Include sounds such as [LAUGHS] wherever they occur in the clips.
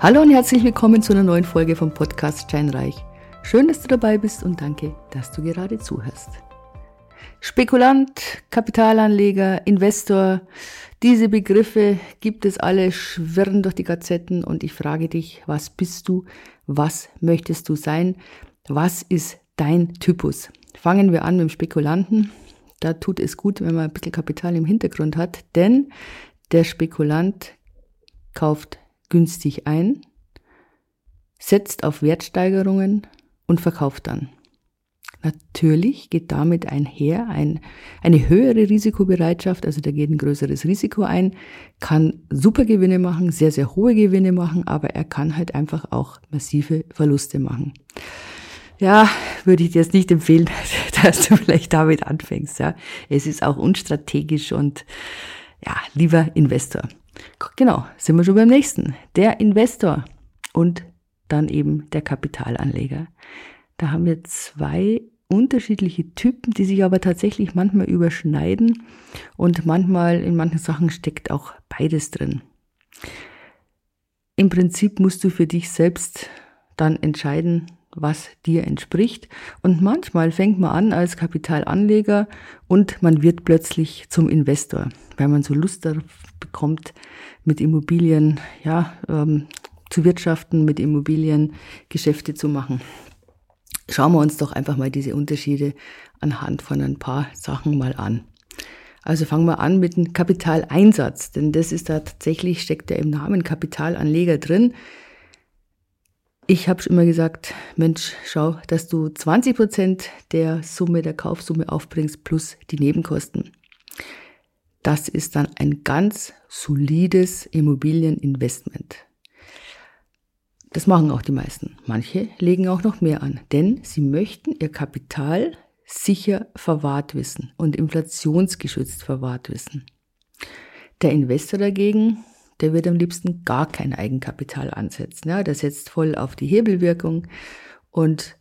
Hallo und herzlich willkommen zu einer neuen Folge vom Podcast Steinreich. Schön, dass du dabei bist und danke, dass du gerade zuhörst. Spekulant, Kapitalanleger, Investor, diese Begriffe gibt es alle, schwirren durch die Gazetten und ich frage dich, was bist du, was möchtest du sein, was ist dein Typus? Fangen wir an mit dem Spekulanten. Da tut es gut, wenn man ein bisschen Kapital im Hintergrund hat, denn der Spekulant kauft günstig ein, setzt auf Wertsteigerungen und verkauft dann. Natürlich geht damit einher ein, eine höhere Risikobereitschaft, also der geht ein größeres Risiko ein, kann super Gewinne machen, sehr, sehr hohe Gewinne machen, aber er kann halt einfach auch massive Verluste machen. Ja, würde ich dir jetzt nicht empfehlen, [LAUGHS] dass du vielleicht damit anfängst. Ja, es ist auch unstrategisch und ja, lieber Investor. Genau, sind wir schon beim nächsten. Der Investor und dann eben der Kapitalanleger. Da haben wir zwei unterschiedliche Typen, die sich aber tatsächlich manchmal überschneiden und manchmal in manchen Sachen steckt auch beides drin. Im Prinzip musst du für dich selbst dann entscheiden, was dir entspricht. Und manchmal fängt man an als Kapitalanleger und man wird plötzlich zum Investor, weil man so Lust darauf bekommt, mit Immobilien, ja, ähm, zu wirtschaften, mit Immobilien Geschäfte zu machen. Schauen wir uns doch einfach mal diese Unterschiede anhand von ein paar Sachen mal an. Also fangen wir an mit dem Kapitaleinsatz, denn das ist da tatsächlich, steckt ja im Namen Kapitalanleger drin. Ich habe schon immer gesagt, Mensch, schau, dass du 20 Prozent der Summe, der Kaufsumme aufbringst plus die Nebenkosten. Das ist dann ein ganz solides Immobilieninvestment. Das machen auch die meisten. Manche legen auch noch mehr an, denn sie möchten ihr Kapital sicher verwahrt wissen und inflationsgeschützt verwahrt wissen. Der Investor dagegen der wird am liebsten gar kein Eigenkapital ansetzen. Ja, der setzt voll auf die Hebelwirkung und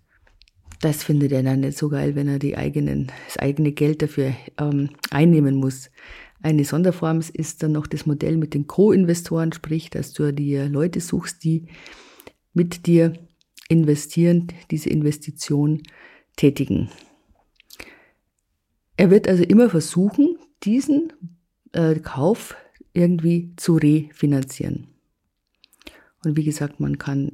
das findet er dann nicht so geil, wenn er die eigenen, das eigene Geld dafür ähm, einnehmen muss. Eine Sonderform ist dann noch das Modell mit den Co-Investoren, sprich, dass du dir Leute suchst, die mit dir investieren, diese Investition tätigen. Er wird also immer versuchen, diesen äh, Kauf irgendwie zu refinanzieren. Und wie gesagt, man kann